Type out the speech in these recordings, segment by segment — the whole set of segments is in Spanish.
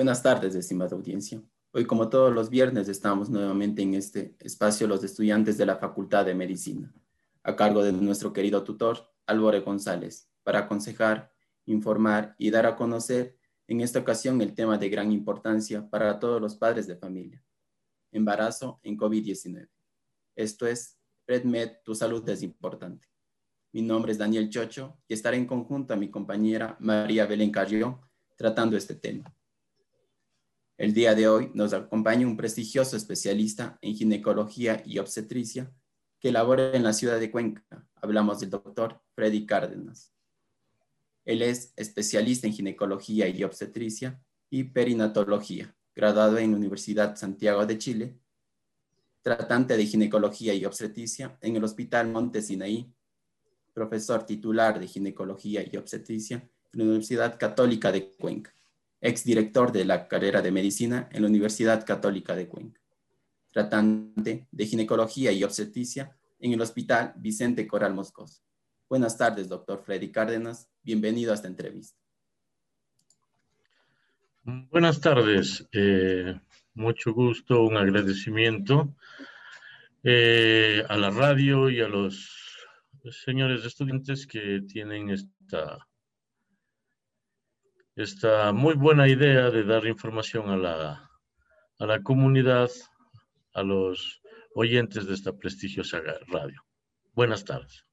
Buenas tardes, estimada audiencia. Hoy, como todos los viernes, estamos nuevamente en este espacio los estudiantes de la Facultad de Medicina, a cargo de nuestro querido tutor, Álvaro González, para aconsejar, informar y dar a conocer en esta ocasión el tema de gran importancia para todos los padres de familia, embarazo en COVID-19. Esto es RedMed, tu salud es importante. Mi nombre es Daniel Chocho y estaré en conjunto a mi compañera María Belén Carrión tratando este tema. El día de hoy nos acompaña un prestigioso especialista en ginecología y obstetricia que labora en la ciudad de Cuenca. Hablamos del doctor Freddy Cárdenas. Él es especialista en ginecología y obstetricia y perinatología, graduado en Universidad Santiago de Chile, tratante de ginecología y obstetricia en el Hospital Monte Sinaí, profesor titular de ginecología y obstetricia en la Universidad Católica de Cuenca exdirector de la carrera de medicina en la Universidad Católica de Cuenca, tratante de ginecología y obstetricia en el Hospital Vicente Coral Moscoso. Buenas tardes, doctor Freddy Cárdenas. Bienvenido a esta entrevista. Buenas tardes. Eh, mucho gusto, un agradecimiento eh, a la radio y a los señores estudiantes que tienen esta esta muy buena idea de dar información a la, a la comunidad, a los oyentes de esta prestigiosa radio. Buenas tardes.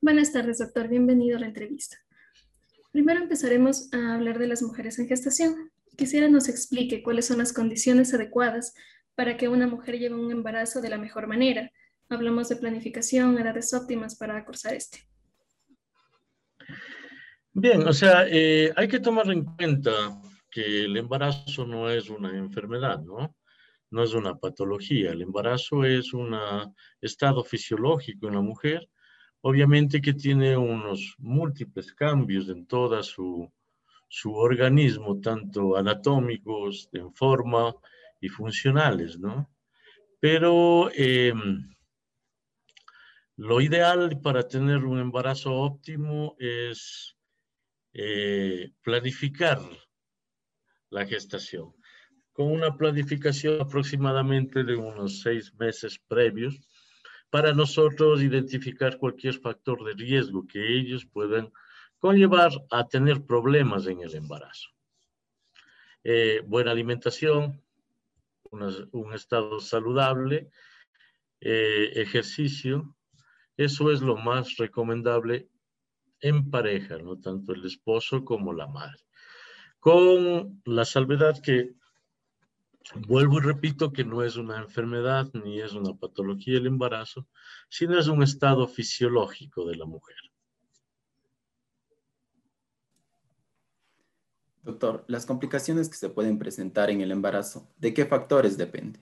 Buenas tardes, doctor. Bienvenido a la entrevista. Primero empezaremos a hablar de las mujeres en gestación. Quisiera nos explique cuáles son las condiciones adecuadas para que una mujer lleve un embarazo de la mejor manera. Hablamos de planificación, edades óptimas para cursar este. Bien, o sea, eh, hay que tomar en cuenta que el embarazo no es una enfermedad, ¿no? No es una patología. El embarazo es un estado fisiológico en la mujer, obviamente que tiene unos múltiples cambios en toda su, su organismo, tanto anatómicos, en forma y funcionales, ¿no? Pero em, lo ideal para tener un embarazo óptimo es eh, planificar la gestación con una planificación aproximadamente de unos seis meses previos para nosotros identificar cualquier factor de riesgo que ellos puedan conllevar a tener problemas en el embarazo. Eh, buena alimentación, un estado saludable, eh, ejercicio, eso es lo más recomendable en pareja, no tanto el esposo como la madre. Con la salvedad que, vuelvo y repito, que no es una enfermedad ni es una patología el embarazo, sino es un estado fisiológico de la mujer. Doctor, las complicaciones que se pueden presentar en el embarazo, ¿de qué factores dependen?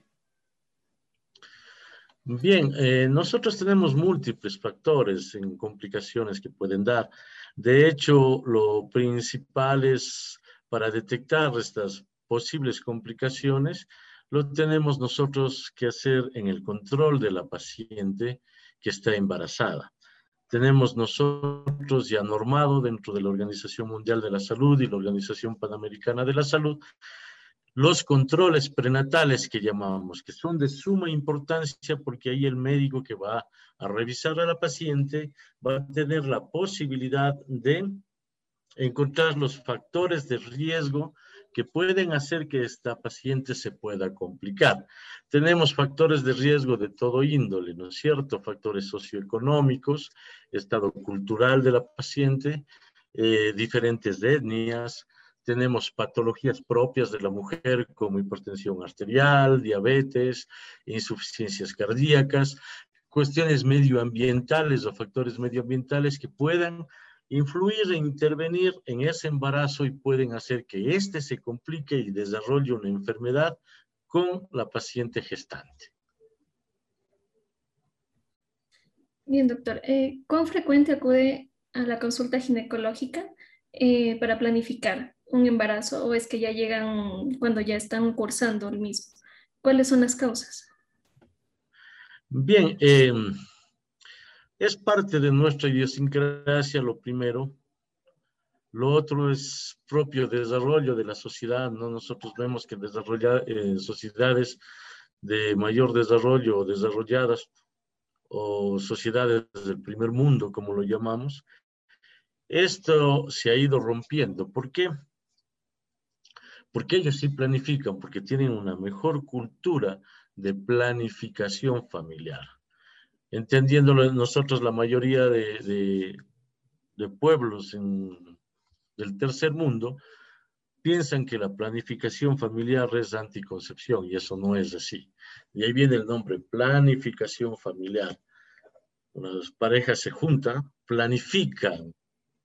Bien, eh, nosotros tenemos múltiples factores en complicaciones que pueden dar. De hecho, lo principal es para detectar estas posibles complicaciones, lo tenemos nosotros que hacer en el control de la paciente que está embarazada. Tenemos nosotros ya normado dentro de la Organización Mundial de la Salud y la Organización Panamericana de la Salud los controles prenatales que llamamos, que son de suma importancia porque ahí el médico que va a revisar a la paciente va a tener la posibilidad de encontrar los factores de riesgo que pueden hacer que esta paciente se pueda complicar. Tenemos factores de riesgo de todo índole, ¿no es cierto? Factores socioeconómicos, estado cultural de la paciente, eh, diferentes etnias, tenemos patologías propias de la mujer como hipertensión arterial, diabetes, insuficiencias cardíacas, cuestiones medioambientales o factores medioambientales que puedan influir e intervenir en ese embarazo y pueden hacer que éste se complique y desarrolle una enfermedad con la paciente gestante. Bien, doctor. Eh, ¿Cuán frecuente acude a la consulta ginecológica eh, para planificar? Un embarazo o es que ya llegan cuando ya están cursando el mismo? ¿Cuáles son las causas? Bien, em, es parte de nuestra idiosincrasia lo primero. Lo otro es propio desarrollo de la sociedad, ¿no? Nosotros vemos que desarrollar eh, sociedades de mayor desarrollo o desarrolladas o sociedades del primer mundo, como lo llamamos, esto se ha ido rompiendo. ¿Por qué? Porque ellos sí planifican, porque tienen una mejor cultura de planificación familiar. Entendiéndolo nosotros, la mayoría de, pueblos del tercer mundo piensan que la planificación familiar es anticoncepción y eso no es así. Y ahí viene el nombre, planificación familiar. Las parejas se juntan, planifican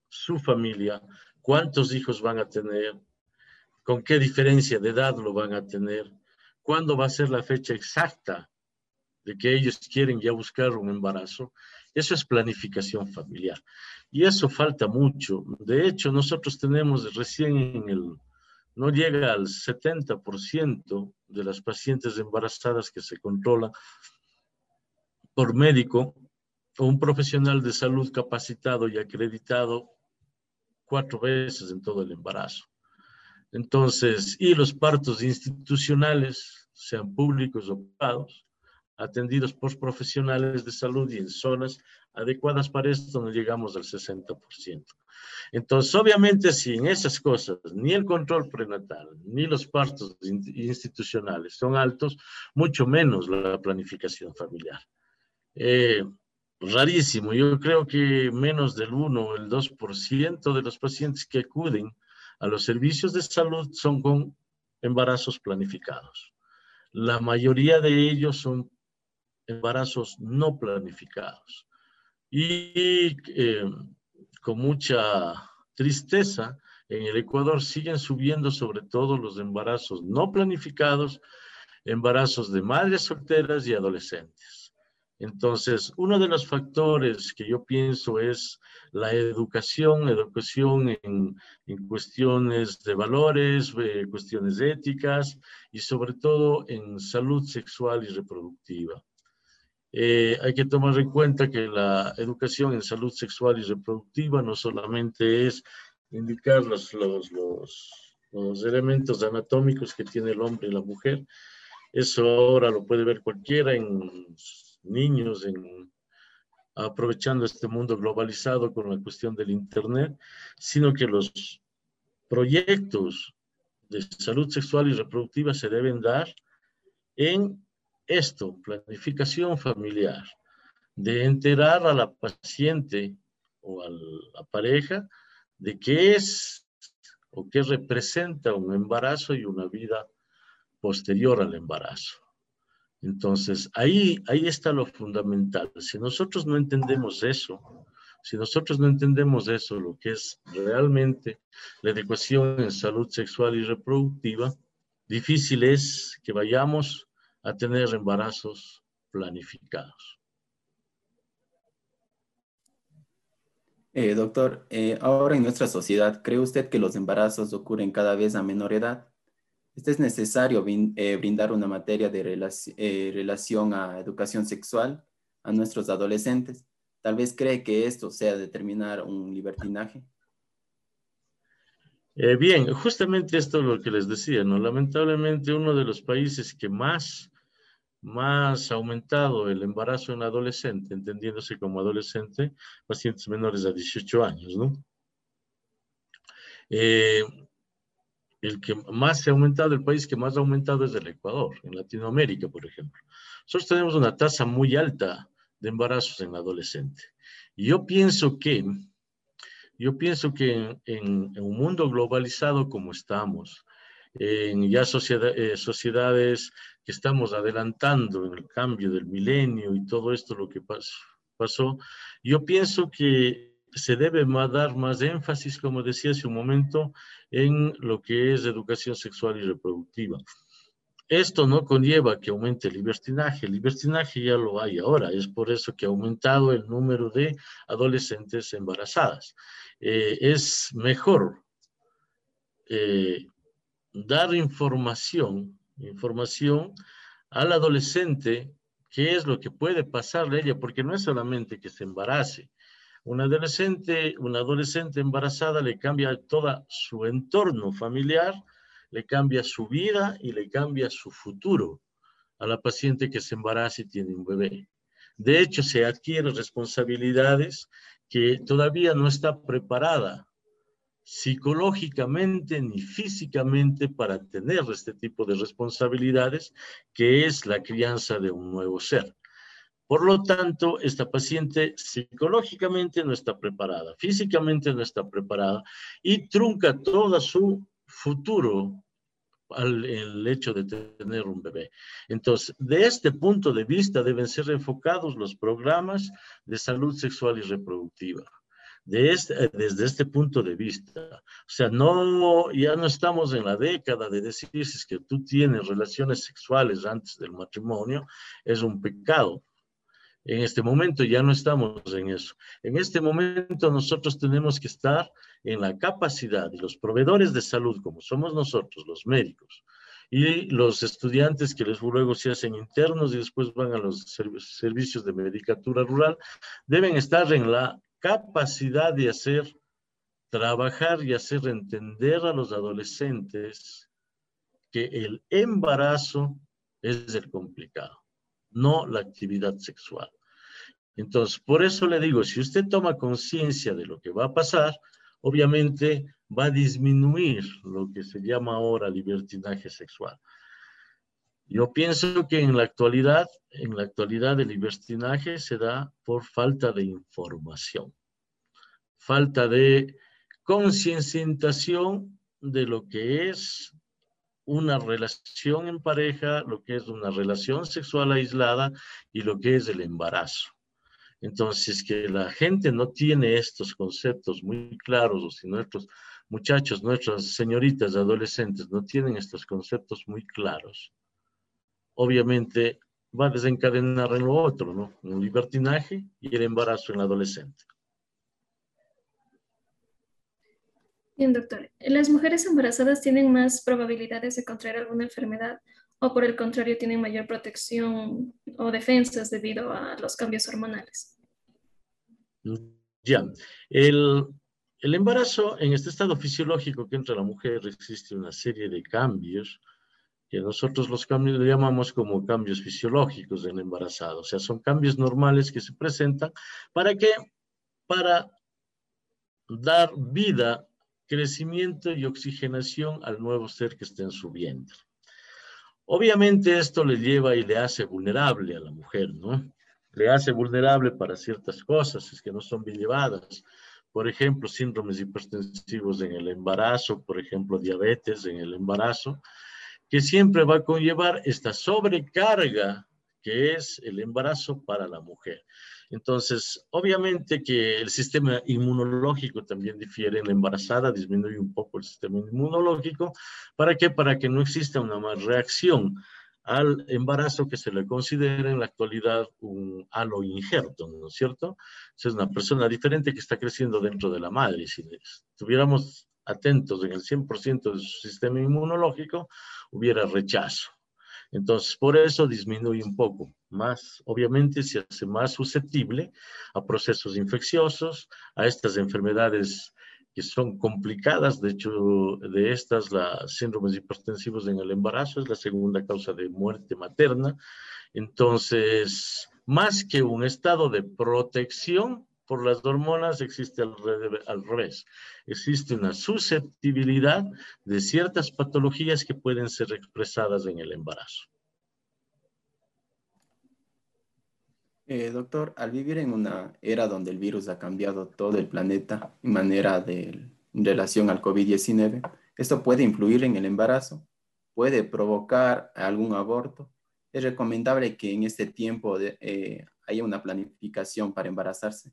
su familia, cuántos hijos van a tener, con qué diferencia de edad lo van a tener, cuándo va a ser la fecha exacta de que ellos quieren ya buscar un embarazo. Eso es planificación familiar. Y eso falta mucho. De hecho, nosotros tenemos recién en el no llega al 70% de las pacientes embarazadas que se controlan por médico o un profesional de salud capacitado y acreditado cuatro veces en todo el embarazo. Entonces, y los partos institucionales, sean públicos o privados, atendidos por profesionales de salud y en zonas adecuadas para esto, no llegamos al 60%. Entonces, obviamente, si en esas cosas ni el control prenatal ni los partos institucionales son altos, mucho menos la planificación familiar. Eh, rarísimo, yo creo que menos del 1 o el 2% de los pacientes que acuden a los servicios de salud son con embarazos planificados. La mayoría de ellos son embarazos no planificados. Y eh, con mucha tristeza, en el Ecuador siguen subiendo sobre todo los embarazos no planificados, embarazos de madres solteras y adolescentes. Entonces, uno de los factores que yo pienso es la educación, educación en, cuestiones de valores, eh, cuestiones éticas y sobre todo en salud sexual y reproductiva. Eh, hay que tomar en cuenta que la educación en salud sexual y reproductiva no solamente es indicar los, los, los, elementos anatómicos que tiene el hombre y la mujer, eso ahora lo puede ver cualquiera en niños, en, aprovechando este mundo globalizado con la cuestión del Internet, sino que los proyectos de salud sexual y reproductiva se deben dar en esto, planificación familiar, de enterar a la paciente o a la pareja de qué es o qué representa un embarazo y una vida posterior al embarazo. Entonces, ahí, ahí está lo fundamental. Si nosotros no entendemos eso, si nosotros no entendemos eso, lo que es realmente la educación en salud sexual y reproductiva, difícil es que vayamos a tener embarazos planificados. Eh, doctor, eh, ahora en nuestra sociedad, ¿cree usted que los embarazos ocurren cada vez a menor edad? ¿Este es necesario eh, brindar una materia de relación a educación sexual a nuestros adolescentes? Tal vez cree que esto sea determinar un libertinaje. bien, justamente esto es lo que les decía, ¿no? Lamentablemente uno de los países que más más aumentado el embarazo en adolescente, entendiéndose como adolescente, pacientes menores de 18 años, ¿no? Eh, el que más se ha aumentado, el país que más ha aumentado es el Ecuador, en Latinoamérica, por ejemplo. Nosotros tenemos una tasa muy alta de embarazos en adolescente. Y yo pienso que, yo pienso que en, un mundo globalizado como estamos, en ya eh, sociedades que estamos adelantando en el cambio del milenio y todo esto lo que pasó, yo pienso que se debe dar más énfasis, como decía hace un momento, en lo que es educación sexual y reproductiva. Esto no conlleva que aumente el libertinaje, el libertinaje ya lo hay ahora, es por eso que ha aumentado el número de adolescentes embarazadas. Eh, es mejor eh, dar información, información al adolescente, qué es lo que puede pasarle a ella, porque no es solamente que se embarace, Una adolescente, una adolescente embarazada le cambia todo su entorno familiar, le cambia su vida y le cambia su futuro a la paciente que se embaraza y tiene un bebé. De hecho, se adquiere responsabilidades que todavía no está preparada psicológicamente ni físicamente para tener este tipo de responsabilidades, que es la crianza de un nuevo ser. Por lo tanto, esta paciente psicológicamente no está preparada, físicamente no está preparada y trunca todo su futuro al el hecho de tener un bebé. Entonces, de este punto de vista deben ser enfocados los programas de salud sexual y reproductiva. De este, desde este punto de vista. O sea, no, ya no estamos en la década de decir si es que tú tienes relaciones sexuales antes del matrimonio, es un pecado. En este momento ya no estamos en eso. En este momento nosotros tenemos que estar en la capacidad y los proveedores de salud, como somos nosotros, los médicos, y los estudiantes que les luego se hacen internos y después van a los servicios de medicatura rural, deben estar en la capacidad de hacer, trabajar y hacer entender a los adolescentes que el embarazo es el complicado, no la actividad sexual. Entonces, por eso le digo, si usted toma conciencia de lo que va a pasar, obviamente va a disminuir lo que se llama ahora libertinaje sexual. Yo pienso que en la actualidad, en la actualidad el libertinaje se da por falta de información, falta de concienciación de lo que es una relación en pareja, lo que es una relación sexual aislada y lo que es el embarazo. Entonces, que la gente no tiene estos conceptos muy claros, o si nuestros muchachos, nuestras señoritas adolescentes no tienen estos conceptos muy claros, obviamente va a desencadenar en lo otro, ¿no? Un libertinaje y el embarazo en la adolescente. Bien, doctor. ¿Las mujeres embarazadas tienen más probabilidades de contraer alguna enfermedad o por el contrario tienen mayor protección o defensas debido a los cambios hormonales? Ya, el, el embarazo en este estado fisiológico que entra la mujer existe una serie de cambios que nosotros los cambios le llamamos como cambios fisiológicos del embarazado, o sea, son cambios normales que se presentan para que para dar vida, crecimiento y oxigenación al nuevo ser que está en su vientre. Obviamente esto le lleva y le hace vulnerable a la mujer, ¿no? Le hace vulnerable para ciertas cosas, es que no son bien llevadas. Por ejemplo, síndromes hipertensivos en el embarazo, por ejemplo, diabetes en el embarazo, que siempre va a conllevar esta sobrecarga que es el embarazo para la mujer. Entonces, obviamente que el sistema inmunológico también difiere en la embarazada, disminuye un poco el sistema inmunológico. ¿Para qué? Para que no exista una más reacción al embarazo que se le considera en la actualidad un halo injerto, ¿no es cierto? Es una persona diferente que está creciendo dentro de la madre. Si estuviéramos atentos en el 100% de su sistema inmunológico, hubiera rechazo. Entonces, por eso disminuye un poco. Más, obviamente, se hace más susceptible a procesos infecciosos, a estas enfermedades que son complicadas. De hecho, de estas, las síndromes hipertensivos en el embarazo es la segunda causa de muerte materna. Entonces, más que un estado de protección, por las hormonas existe al, revés. Existe una susceptibilidad de ciertas patologías que pueden ser expresadas en el embarazo. Eh, doctor, al vivir en una era donde el virus ha cambiado todo el planeta en manera de en relación al COVID-19, ¿esto puede influir en el embarazo? ¿Puede provocar algún aborto? ¿Es recomendable que en este tiempo eh, haya una planificación para embarazarse?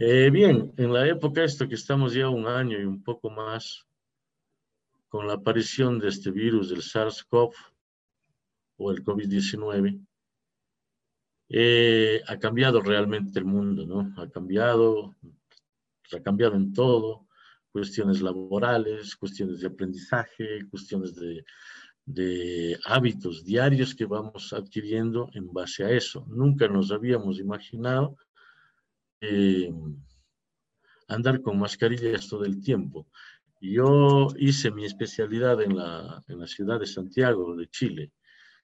Eh, bien, en la época esto que estamos ya un año y un poco más con la aparición de este virus del SARS-CoV o el COVID-19, eh, ha cambiado realmente el mundo, ¿no? Ha cambiado, ha cambiado en todo, cuestiones laborales, cuestiones de aprendizaje, cuestiones de, de hábitos diarios que vamos adquiriendo en base a eso. Nunca nos habíamos imaginado andar con mascarillas todo el tiempo. Yo hice mi especialidad en la, en la ciudad de Santiago, de Chile.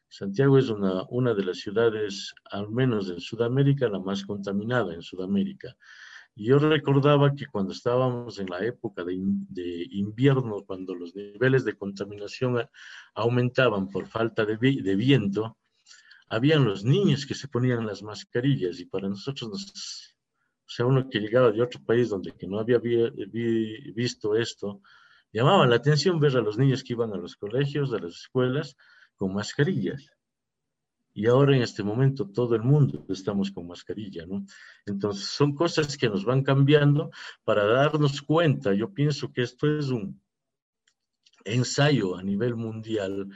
Santiago es una, una de las ciudades, al menos en Sudamérica, la más contaminada en Sudamérica. Yo recordaba que cuando estábamos en la época de, de, invierno, cuando los niveles de contaminación aumentaban por falta de, de, viento, habían los niños que se ponían las mascarillas y para nosotros nos, sea, uno que llegaba de otro país donde que no había visto esto, llamaba la atención ver a los niños que iban a los colegios, a las escuelas, con mascarillas. Y ahora en este momento todo el mundo estamos con mascarilla, ¿no? Entonces son cosas que nos van cambiando para darnos cuenta. Yo pienso que esto es un ensayo a nivel mundial,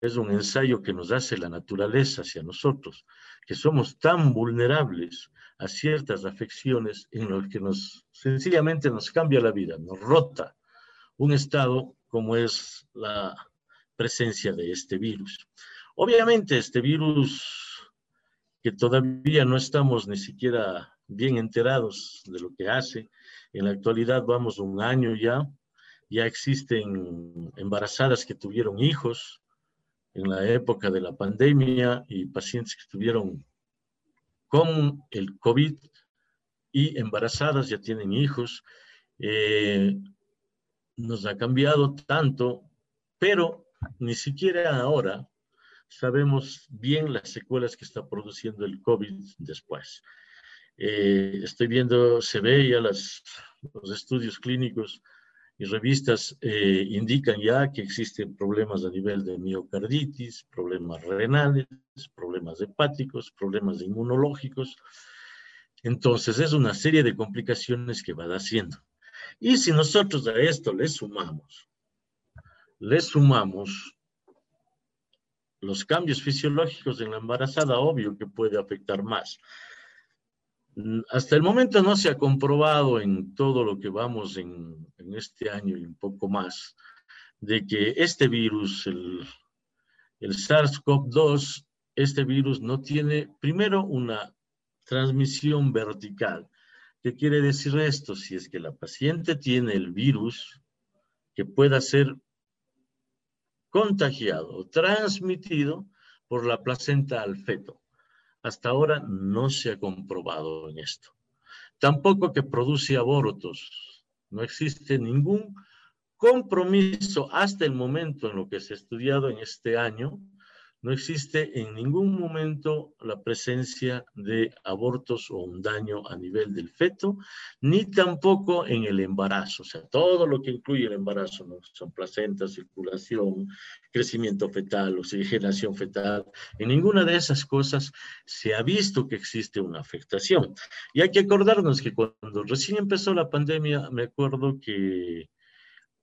es un ensayo que nos hace la naturaleza hacia nosotros, que somos tan vulnerables a ciertas afecciones en los que nos sencillamente nos cambia la vida, nos rota un estado como es la presencia de este virus. Obviamente este virus que todavía no estamos ni siquiera bien enterados de lo que hace, en la actualidad vamos un año ya, ya existen embarazadas que tuvieron hijos en la época de la pandemia y pacientes que tuvieron con el COVID y embarazadas, ya tienen hijos. Eh, nos ha cambiado tanto, pero ni siquiera ahora sabemos bien las secuelas que está produciendo el COVID después. Eh, estoy viendo, se ve ya los estudios clínicos y revistas eh, indican ya que existen problemas a nivel de miocarditis, problemas renales, problemas hepáticos, problemas inmunológicos. Entonces es una serie de complicaciones que va haciendo. Y si nosotros a esto le sumamos, le sumamos los cambios fisiológicos en la embarazada, obvio que puede afectar más. Mm, hasta el momento no se ha comprobado en todo lo que vamos en, este año y un poco más, de que este virus, el, el SARS-CoV-2, este virus no tiene, primero, una transmisión vertical. ¿Qué quiere decir esto? Si es que la paciente tiene el virus que pueda ser contagiado o transmitido por la placenta al feto. Hasta ahora no se ha comprobado en esto. Tampoco que produce abortos. No existe ningún compromiso hasta el momento en lo que se ha estudiado en este año no existe en ningún momento la presencia de abortos o un daño a nivel del feto, ni tampoco en el embarazo. O sea, todo lo que incluye el embarazo, ¿no? son placenta, circulación, crecimiento fetal, oxigenación fetal. En ninguna de esas cosas se ha visto que existe una afectación. Y hay que acordarnos que cuando recién empezó la pandemia, me acuerdo que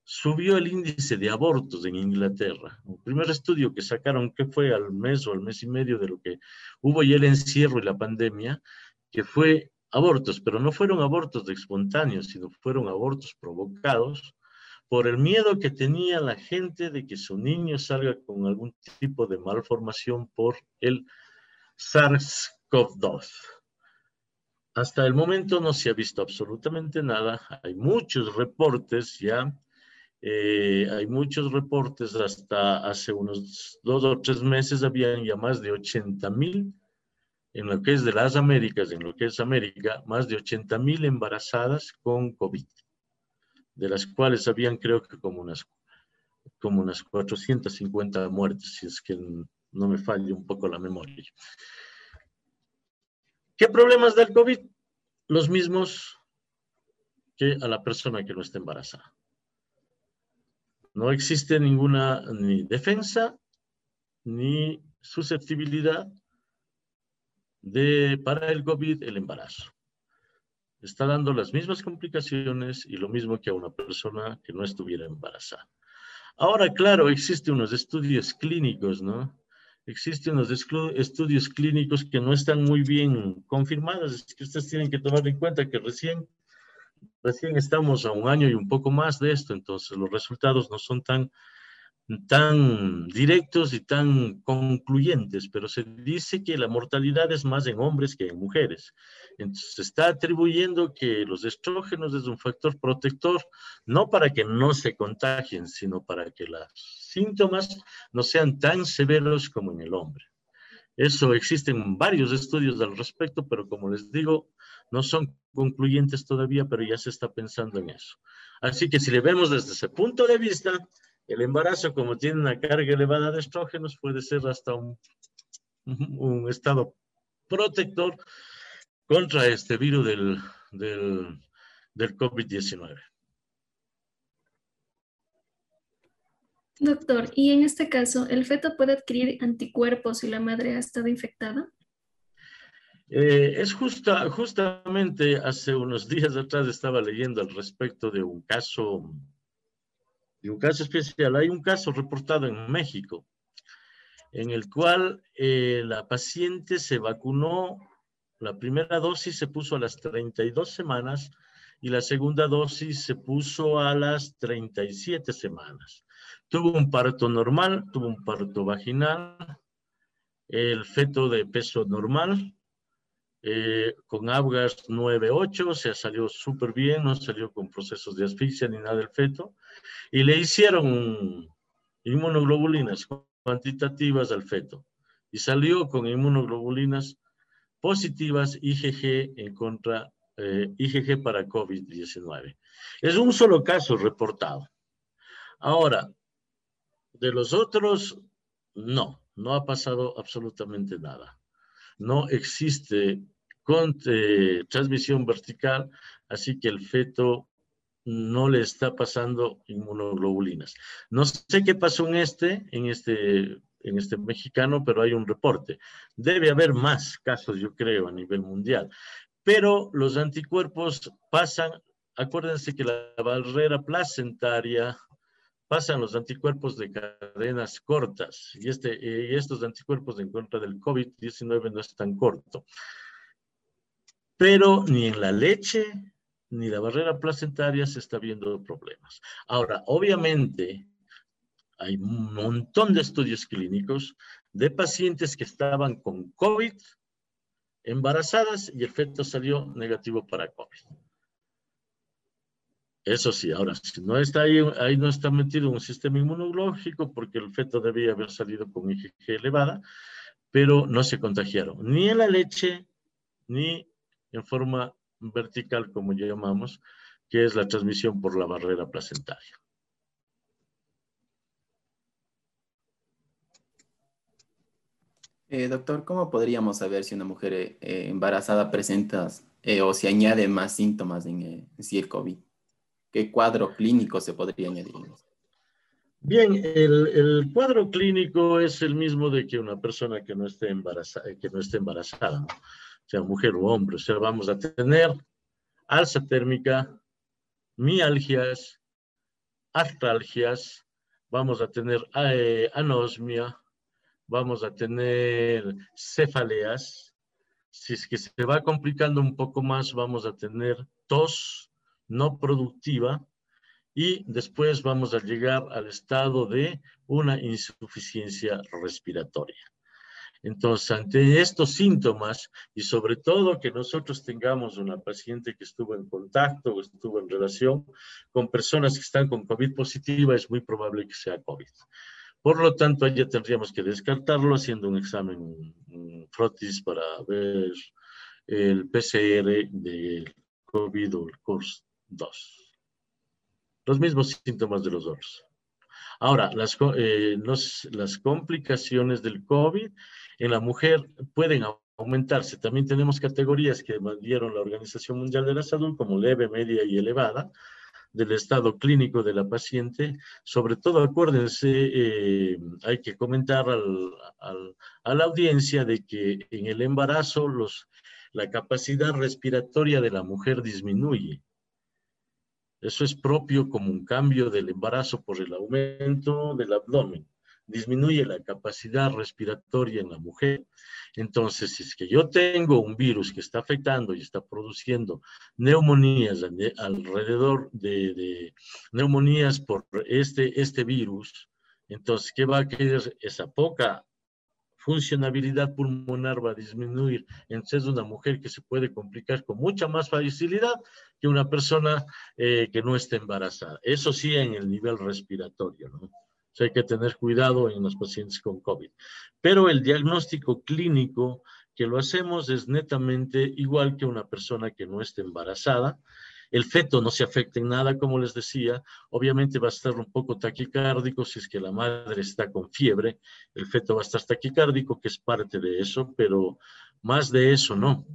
subió el índice de abortos en Inglaterra. El primer estudio que sacaron, que fue al mes o al mes y medio de lo que hubo ya el encierro y la pandemia, que fue abortos, pero no fueron abortos de espontáneos, sino fueron abortos provocados por el miedo que tenía la gente de que su niño salga con algún tipo de malformación por el SARS-CoV-2. Hasta el momento no se ha visto absolutamente nada. Hay muchos reportes ya eh, hay muchos reportes, hasta hace unos dos o tres meses habían ya más de 80 mil, en lo que es de las Américas, en lo que es América, más de 80 mil embarazadas con COVID, de las cuales habían creo que como unas, como unas 450 muertes, si es que no me falle un poco la memoria. ¿Qué problemas del COVID? Los mismos que a la persona que no está embarazada. No existe ninguna ni defensa ni susceptibilidad de, para el COVID el embarazo. Está dando las mismas complicaciones y lo mismo que a una persona que no estuviera embarazada. Ahora, claro, existen unos estudios clínicos, ¿no? Existen unos estudios clínicos que no están muy bien confirmados. Es que ustedes tienen que tomar en cuenta que recién Recién estamos a un año y un poco más de esto, entonces los resultados no son tan, tan directos y tan concluyentes, pero se dice que la mortalidad es más en hombres que en mujeres. Entonces se está atribuyendo que los estrógenos es un factor protector, no para que no se contagien, sino para que los síntomas no sean tan severos como en el hombre. Eso existen varios estudios al respecto, pero como les digo, no son concluyentes todavía, pero ya se está pensando en eso. Así que si le vemos desde ese punto de vista, el embarazo, como tiene una carga elevada de estrógenos, puede ser hasta un, estado protector contra este virus del, del, del COVID-19. Doctor, ¿y en este caso el feto puede adquirir anticuerpos si la madre ha estado infectada? Eh, es justa, justamente hace unos días atrás estaba leyendo al respecto de un caso, de un caso especial. Hay un caso reportado en México en el cual eh, la paciente se vacunó la primera dosis se puso a las 32 semanas y la segunda dosis se puso a las 37 semanas. Tuvo un parto normal, tuvo un parto vaginal, el feto de peso normal, eh, con Abgas 9-8, se salió súper bien, no salió con procesos de asfixia ni nada del feto, y le hicieron inmunoglobulinas cuantitativas al feto, y salió con inmunoglobulinas positivas IgG en contra, eh, IgG para COVID-19. Es un solo caso reportado. Ahora, de los otros, no, no ha pasado absolutamente nada. No existe con, eh, transmisión vertical, así que el feto no le está pasando inmunoglobulinas. No sé qué pasó en este, en este en este mexicano, pero hay un reporte. Debe haber más casos, yo creo, a nivel mundial. Pero los anticuerpos pasan, acuérdense que la barrera placentaria pasan los anticuerpos de cadenas cortas y, este, y estos anticuerpos en contra del COVID-19 no es tan corto. Pero ni en la leche ni la barrera placentaria se está viendo problemas. Ahora, obviamente, hay un montón de estudios clínicos de pacientes que estaban con COVID, embarazadas y el feto salió negativo para COVID. Eso sí, ahora, si no está ahí, ahí no está metido un sistema inmunológico porque el feto debía haber salido con IgG elevada, pero no se contagiaron ni en la leche ni en forma vertical, como llamamos, que es la transmisión por la barrera placentaria. Eh, doctor, ¿cómo podríamos saber si una mujer eh, embarazada presenta eh, o si añade más síntomas en, si el COVID? ¿Qué cuadro clínico se podría añadir? Bien, el, cuadro clínico es el mismo de que una persona que no esté embarazada, que no esté embarazada sea mujer o hombre. O sea, vamos a tener alza térmica, mialgias, artralgias, vamos a tener anosmia, vamos a tener cefaleas. Si es que se va complicando un poco más, vamos a tener tos no productiva y después vamos a llegar al estado de una insuficiencia respiratoria. Entonces, ante estos síntomas y sobre todo que nosotros tengamos una paciente que estuvo en contacto o estuvo en relación con personas que están con COVID positiva, es muy probable que sea COVID. Por lo tanto, ya tendríamos que descartarlo haciendo un examen frotis para ver el PCR de COVID o el CORS-2. Los mismos síntomas de los otros. Ahora, las, eh, las complicaciones del COVID en la mujer pueden aumentarse. También tenemos categorías que dieron la Organización Mundial de la Salud como leve, media y elevada del estado clínico de la paciente. Sobre todo, acuérdense, eh, hay que comentar a la audiencia de que en el embarazo la capacidad respiratoria de la mujer disminuye. Eso es propio como un cambio del embarazo por el aumento del abdomen disminuye la capacidad respiratoria en la mujer. Entonces, si es que yo tengo un virus que está afectando y está produciendo neumonías alrededor de, neumonías por este, este virus, Entonces, ¿qué va a querer? Esa poca funcionabilidad pulmonar va a disminuir. Entonces, es una mujer que se puede complicar con mucha más facilidad que una persona eh, que no esté embarazada. Eso sí, en el nivel respiratorio, ¿no? Hay que tener cuidado en los pacientes con COVID. Pero el diagnóstico clínico que lo hacemos es netamente igual que una persona que no esté embarazada. El feto no se afecta en nada, como les decía. Obviamente va a estar un poco taquicárdico si es que la madre está con fiebre. El feto va a estar taquicárdico, que es parte de eso, pero más de eso no.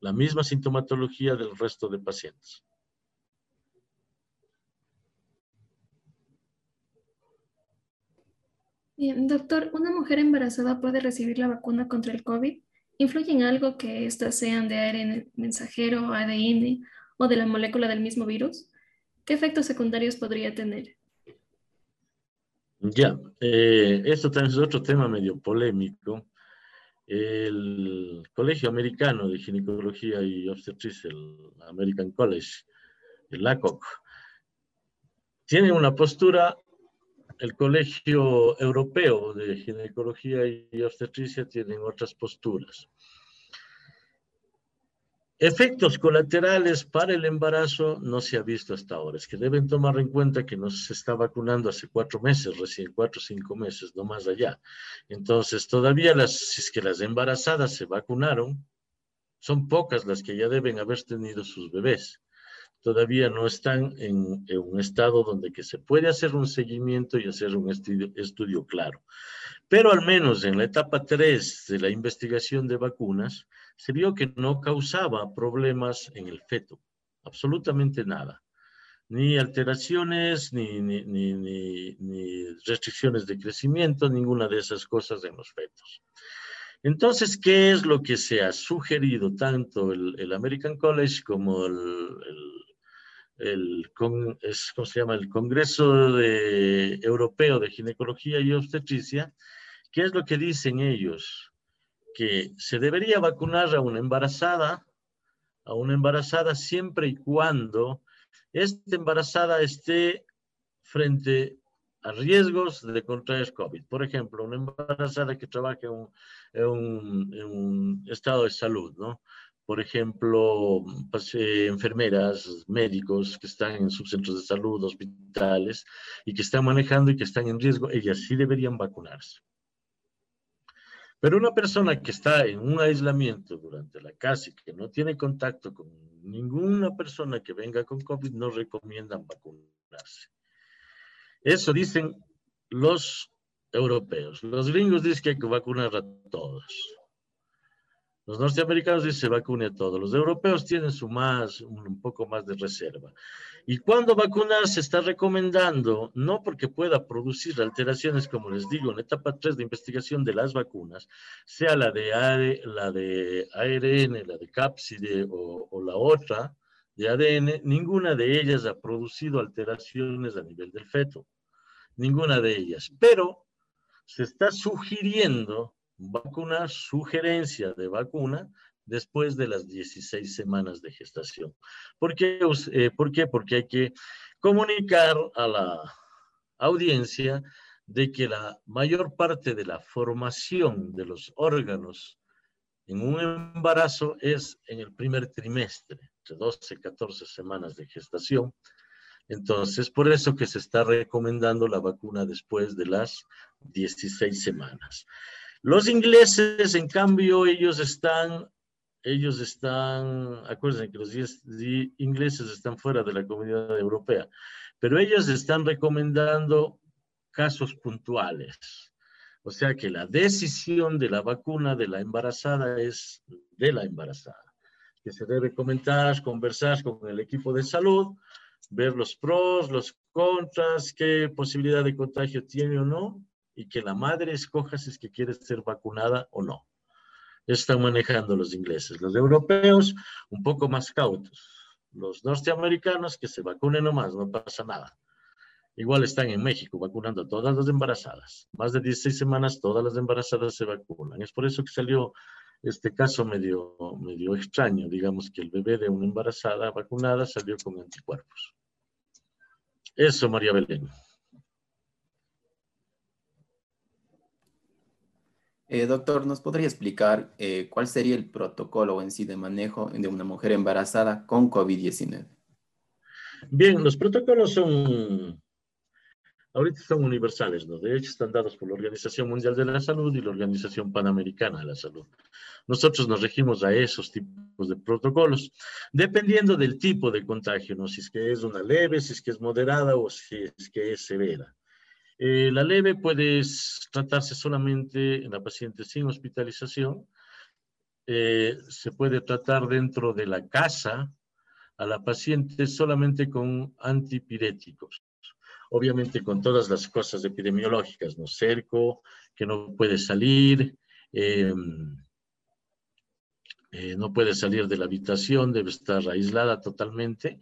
La misma sintomatología del resto de pacientes. Bien, doctor, ¿una mujer embarazada puede recibir la vacuna contra el COVID? ¿Influye en algo que éstas sean de ARN mensajero, ADN o de la molécula del mismo virus? ¿Qué efectos secundarios podría tener? Ya, eh, esto también es otro tema medio polémico. El Colegio Americano de Ginecología y Obstetricia, el American College, el ACOC, tiene una postura el Colegio Europeo de Ginecología y Obstetricia tienen otras posturas. Efectos colaterales para el embarazo no se ha visto hasta ahora. Es que deben tomar en cuenta que no se está vacunando hace cuatro meses, recién cuatro o cinco meses, no más allá. Entonces, todavía las, si es que las embarazadas se vacunaron, son pocas las que ya deben haber tenido sus bebés todavía no están en, un estado donde que se puede hacer un seguimiento y hacer un estudio, estudio claro. Pero al menos en la etapa 3 de la investigación de vacunas, se vio que no causaba problemas en el feto, absolutamente nada. Ni alteraciones, ni, ni, ni, ni restricciones de crecimiento, ninguna de esas cosas en los fetos. Entonces, ¿qué es lo que se ha sugerido tanto el, American College como el el, es, ¿cómo se llama? el Congreso de, Europeo de Ginecología y Obstetricia, ¿qué es lo que dicen ellos? Que se debería vacunar a una embarazada, a una embarazada siempre y cuando esta embarazada esté frente a riesgos de contraer COVID. Por ejemplo, una embarazada que trabaja en un, en un estado de salud, ¿no? Por ejemplo, pues, eh, enfermeras, médicos que están en subcentros de salud, hospitales, y que están manejando y que están en riesgo, ellas sí deberían vacunarse. Pero una persona que está en un aislamiento durante la casa y que no tiene contacto con ninguna persona que venga con COVID, no recomiendan vacunarse. Eso dicen los europeos. Los gringos dicen que hay que vacunar a todos. Los norteamericanos dicen se vacune a todos. Los europeos tienen su más, un poco más de reserva. Y cuando vacunar se está recomendando, no porque pueda producir alteraciones, como les digo, en etapa 3 de investigación de las vacunas, sea la de, la de ARN, la de cápside o, o la otra de ADN, ninguna de ellas ha producido alteraciones a nivel del feto. Ninguna de ellas. Pero se está sugiriendo vacuna, sugerencia de vacuna después de las 16 semanas de gestación. ¿Por qué? Eh, ¿Por qué? Porque hay que comunicar a la audiencia de que la mayor parte de la formación de los órganos en un embarazo es en el primer trimestre, entre 12 y 14 semanas de gestación. Entonces, por eso que se está recomendando la vacuna después de las 16 semanas. Los ingleses, en cambio, ellos están, ellos están, acuérdense que los ingleses están fuera de la comunidad europea, pero ellos están recomendando casos puntuales. O sea que la decisión de la vacuna de la embarazada es de la embarazada, que se debe comentar, conversar con el equipo de salud, ver los pros, los contras, qué posibilidad de contagio tiene o no, y que la madre escoja si es que quiere ser vacunada o no. Están manejando los ingleses. Los europeos, un poco más cautos. Los norteamericanos, que se vacunen nomás, no pasa nada. Igual están en México vacunando a todas las embarazadas. Más de 16 semanas todas las embarazadas se vacunan. Es por eso que salió este caso medio, medio extraño. Digamos que el bebé de una embarazada vacunada salió con anticuerpos. Eso, María Belén. Eh, doctor, ¿nos podría explicar eh, cuál sería el protocolo en sí de manejo de una mujer embarazada con COVID-19? Bien, los protocolos son, ahorita son universales, ¿no? De hecho, están dados por la Organización Mundial de la Salud y la Organización Panamericana de la Salud. Nosotros nos regimos a esos tipos de protocolos, dependiendo del tipo de contagio, ¿no? Si es que es una leve, si es que es moderada o si es que es severa. Eh, la leve puede tratarse solamente en la paciente sin hospitalización. Eh, se puede tratar dentro de la casa a la paciente solamente con antipiréticos. Obviamente con todas las cosas epidemiológicas, ¿no? Cerco, que no puede salir, em, eh, no puede salir de la habitación, debe estar aislada totalmente,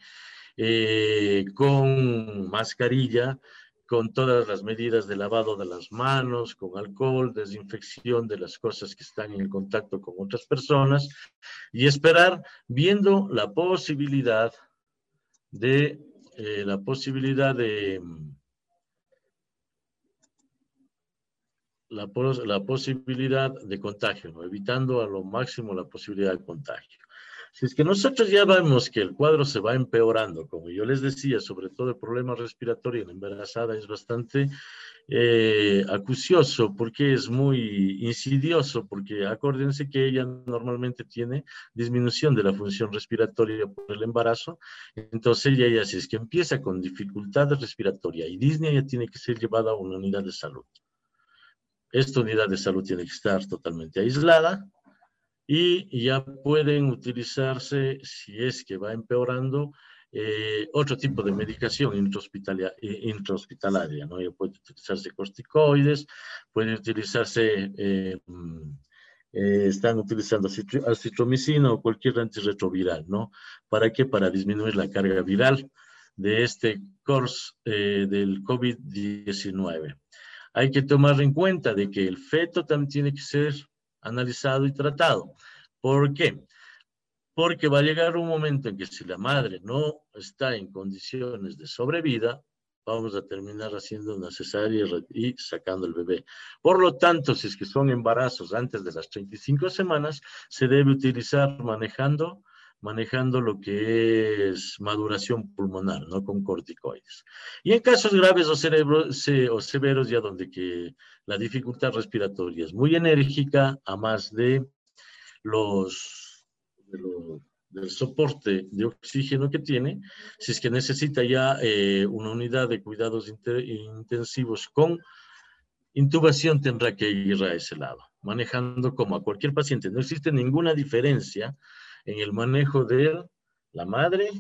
con mascarilla, con todas las medidas de lavado de las manos, con alcohol, desinfección de las cosas que están en contacto con otras personas y esperar viendo la posibilidad de eh, la posibilidad de la, la posibilidad de contagio, evitando a lo máximo la posibilidad de contagio. Si es que nosotros ya vemos que el cuadro se va empeorando, como yo les decía, sobre todo el problema respiratorio en embarazada es bastante eh, acucioso porque es muy insidioso, porque acuérdense que ella normalmente tiene disminución de la función respiratoria por el embarazo, entonces ella ya si es que empieza con dificultad respiratoria y Disney ya tiene que ser llevada a una unidad de salud. Esta unidad de salud tiene que estar totalmente aislada, y ya pueden utilizarse, si es que va empeorando, eh, otro tipo de medicación intrahospitalaria, ¿no? Ya puede utilizarse corticoides, puede utilizarse, eh, mm, eh, están utilizando acitromicina o cualquier antirretroviral, ¿no? ¿Para qué? Para disminuir la carga viral de este course del COVID-19. Hay que tomar en cuenta de que el feto también tiene que ser analizado y tratado. ¿Por qué? Porque va a llegar un momento en que si la madre no está en condiciones de sobrevida, vamos a terminar haciendo una cesárea y sacando el bebé. Por lo tanto, si es que son embarazos antes de las 35 semanas, se debe utilizar manejando manejando lo que es maduración pulmonar, ¿no? Con corticoides. Y en casos graves o, o severos, ya donde que la dificultad respiratoria es muy enérgica, a más de los, del soporte de oxígeno que tiene, si es que necesita ya eh, una unidad de cuidados intensivos con intubación, tendrá que ir a ese lado, manejando como a cualquier paciente. No existe ninguna diferencia en el manejo de la madre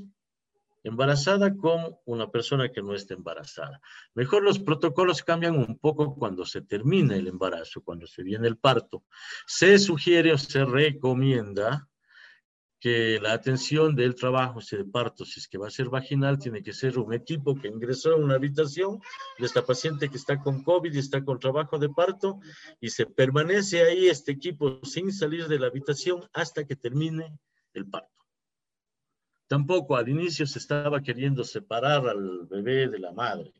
embarazada con una persona que no está embarazada. Mejor los protocolos cambian un poco cuando se termina el embarazo, cuando se viene el parto. Se sugiere o se recomienda que la atención del trabajo si de parto, si es que va a ser vaginal, tiene que ser un equipo que ingresó a una habitación de esta paciente que está con COVID y está con trabajo de parto y se permanece ahí este equipo sin salir de la habitación hasta que termine el parto. Tampoco al inicio se estaba queriendo separar al bebé de la madre.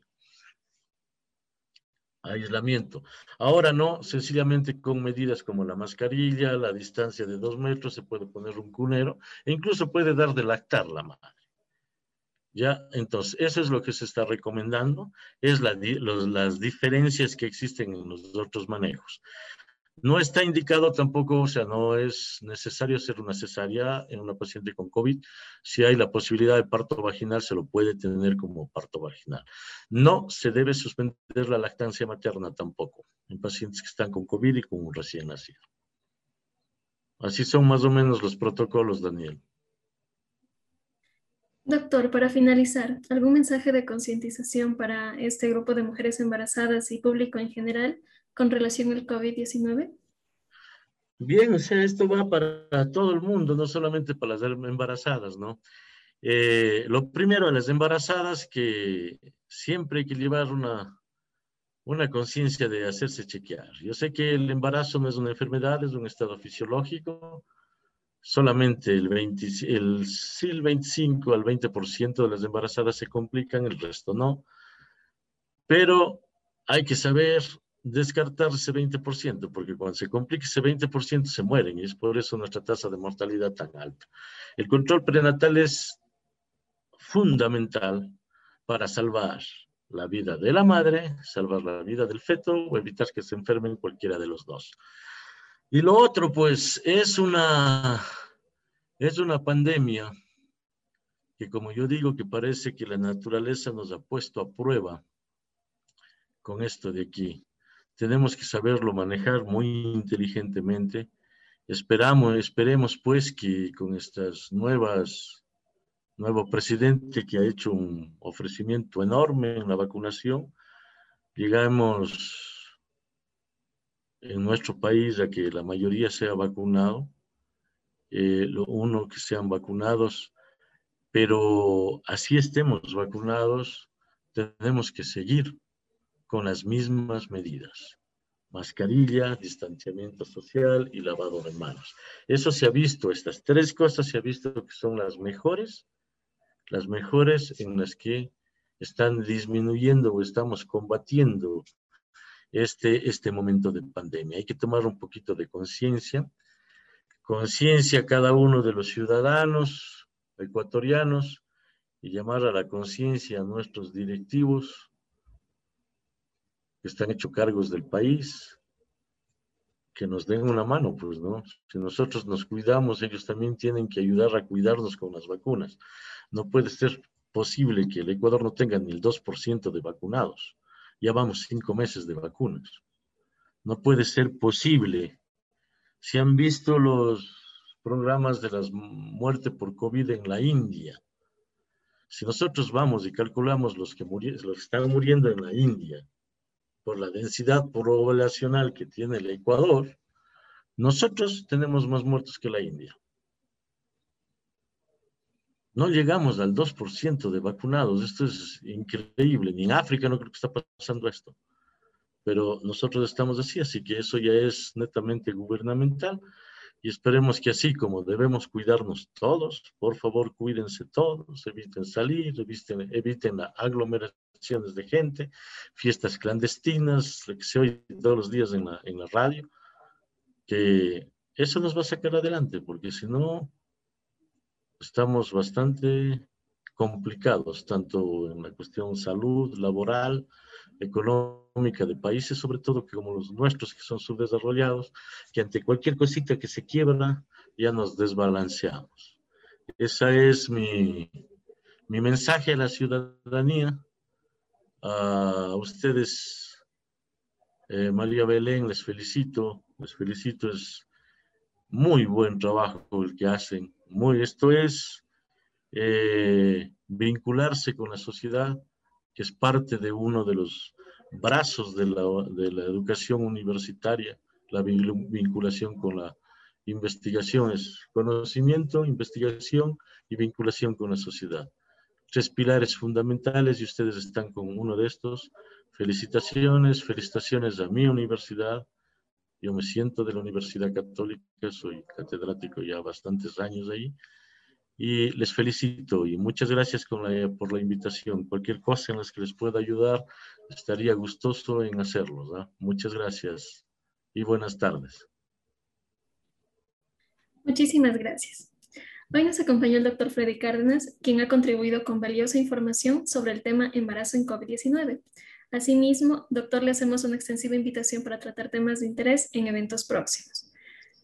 Aislamiento. Ahora no, sencillamente con medidas como la mascarilla, la distancia de dos metros, se puede poner un cunero e incluso puede dar de lactar la madre. Ya, entonces, eso es lo que se está recomendando, es las diferencias que existen en los otros manejos. No está indicado tampoco, o sea, no es necesario hacer una cesárea en una paciente con COVID. Si hay la posibilidad de parto vaginal, se lo puede tener como parto vaginal. No se debe suspender la lactancia materna tampoco en pacientes que están con COVID y con un recién nacido. Así son más o menos los protocolos, Daniel. Doctor, para finalizar, ¿algún mensaje de concientización para este grupo de mujeres embarazadas y público en general con relación al COVID-19? Bien, o sea, esto va para todo el mundo, no solamente para las embarazadas, ¿no? Eh, lo primero, a las embarazadas, que siempre hay que llevar una, una conciencia de hacerse chequear. Yo sé que el embarazo no es una enfermedad, es un estado fisiológico. Solamente el, 20, el, el 25 al 20% de las embarazadas se complican, el resto no. Pero hay que saber descartar ese 20%, porque cuando se complica ese 20% se mueren y es por eso nuestra tasa de mortalidad tan alta. El control prenatal es fundamental para salvar la vida de la madre, salvar la vida del feto o evitar que se enfermen cualquiera de los dos. Y lo otro, pues, es una, es una pandemia que, como yo digo, que parece que la naturaleza nos ha puesto a prueba con esto de aquí. Tenemos que saberlo manejar muy inteligentemente. Esperamos, esperemos, pues, que con estas nuevas nuevo presidente que ha hecho un ofrecimiento enorme en la vacunación. Llegamos en nuestro país a que la mayoría sea vacunado, eh, lo uno que sean vacunados, pero así estemos vacunados, tenemos que seguir con las mismas medidas. Mascarilla, distanciamiento social y lavado de manos. Eso se ha visto, estas tres cosas se ha visto que son las mejores las mejores en las que están disminuyendo o estamos combatiendo este, este momento de pandemia. Hay que tomar un poquito de conciencia, conciencia cada uno de los ciudadanos ecuatorianos y llamar a la conciencia a nuestros directivos que están hechos cargos del país, que nos den una mano, pues, ¿no? Si nosotros nos cuidamos, ellos también tienen que ayudar a cuidarnos con las vacunas. No puede ser posible que el Ecuador no tenga ni el 2% de vacunados. Ya vamos cinco meses de vacunas. No puede ser posible. Si han visto los programas de las muertes por COVID en la India, si nosotros vamos y calculamos los que, los que están muriendo en la India por la densidad poblacional que tiene el Ecuador, nosotros tenemos más muertos que la India. No llegamos al 2% de vacunados. Esto es increíble. Ni en África no creo que está pasando esto. Pero nosotros estamos así, así que eso ya es netamente gubernamental. Y esperemos que así como debemos cuidarnos todos, por favor cuídense todos, eviten salir, eviten, eviten de gente, fiestas clandestinas, lo que se oye todos los días en la, en la radio, que eso nos va a sacar adelante, porque si no, estamos bastante complicados, tanto en la cuestión salud, laboral, económica de países, sobre todo que como los nuestros que son subdesarrollados, que ante cualquier cosita que se quiebra, ya nos desbalanceamos. Ese es mi, mi mensaje a la ciudadanía, a ustedes, eh, María Belén, les felicito, les felicito, es muy buen trabajo el que hacen, muy, esto es eh, vincularse con la sociedad, que es parte de uno de los brazos de la, de la educación universitaria, la vinculación con la investigación, es conocimiento, investigación y vinculación con la sociedad. Tres pilares fundamentales y ustedes están con uno de estos. Felicitaciones, felicitaciones a mi universidad, yo me siento de la Universidad Católica, soy catedrático ya bastantes años ahí. Y les felicito y muchas gracias por la invitación. Cualquier cosa en la que les pueda ayudar, estaría gustoso en hacerlo. Muchas gracias y buenas tardes. Muchísimas gracias. Hoy nos acompañó el doctor Freddy Cárdenas, quien ha contribuido con valiosa información sobre el tema embarazo en COVID-19. Asimismo, doctor, le hacemos una extensiva invitación para tratar temas de interés en eventos próximos.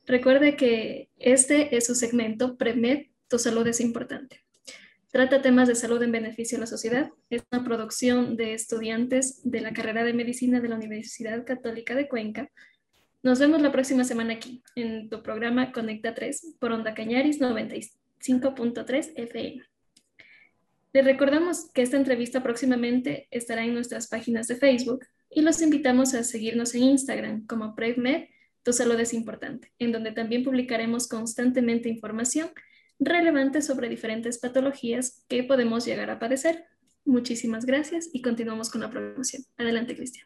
Recuerde que este es su segmento PREMED, Tu salud es importante. Trata temas de salud en beneficio a la sociedad. Es una producción de estudiantes de la carrera de medicina de la Universidad Católica de Cuenca. Nos vemos la próxima semana aquí, en tu programa Conecta 3 por Onda Cañaris 95.3 FM. Les recordamos que esta entrevista próximamente estará en nuestras páginas de Facebook y los invitamos a seguirnos en Instagram como PrevMed, tu salud es importante, en donde también publicaremos constantemente información relevante sobre diferentes patologías que podemos llegar a padecer. Muchísimas gracias y continuamos con la programación. Adelante, Cristian.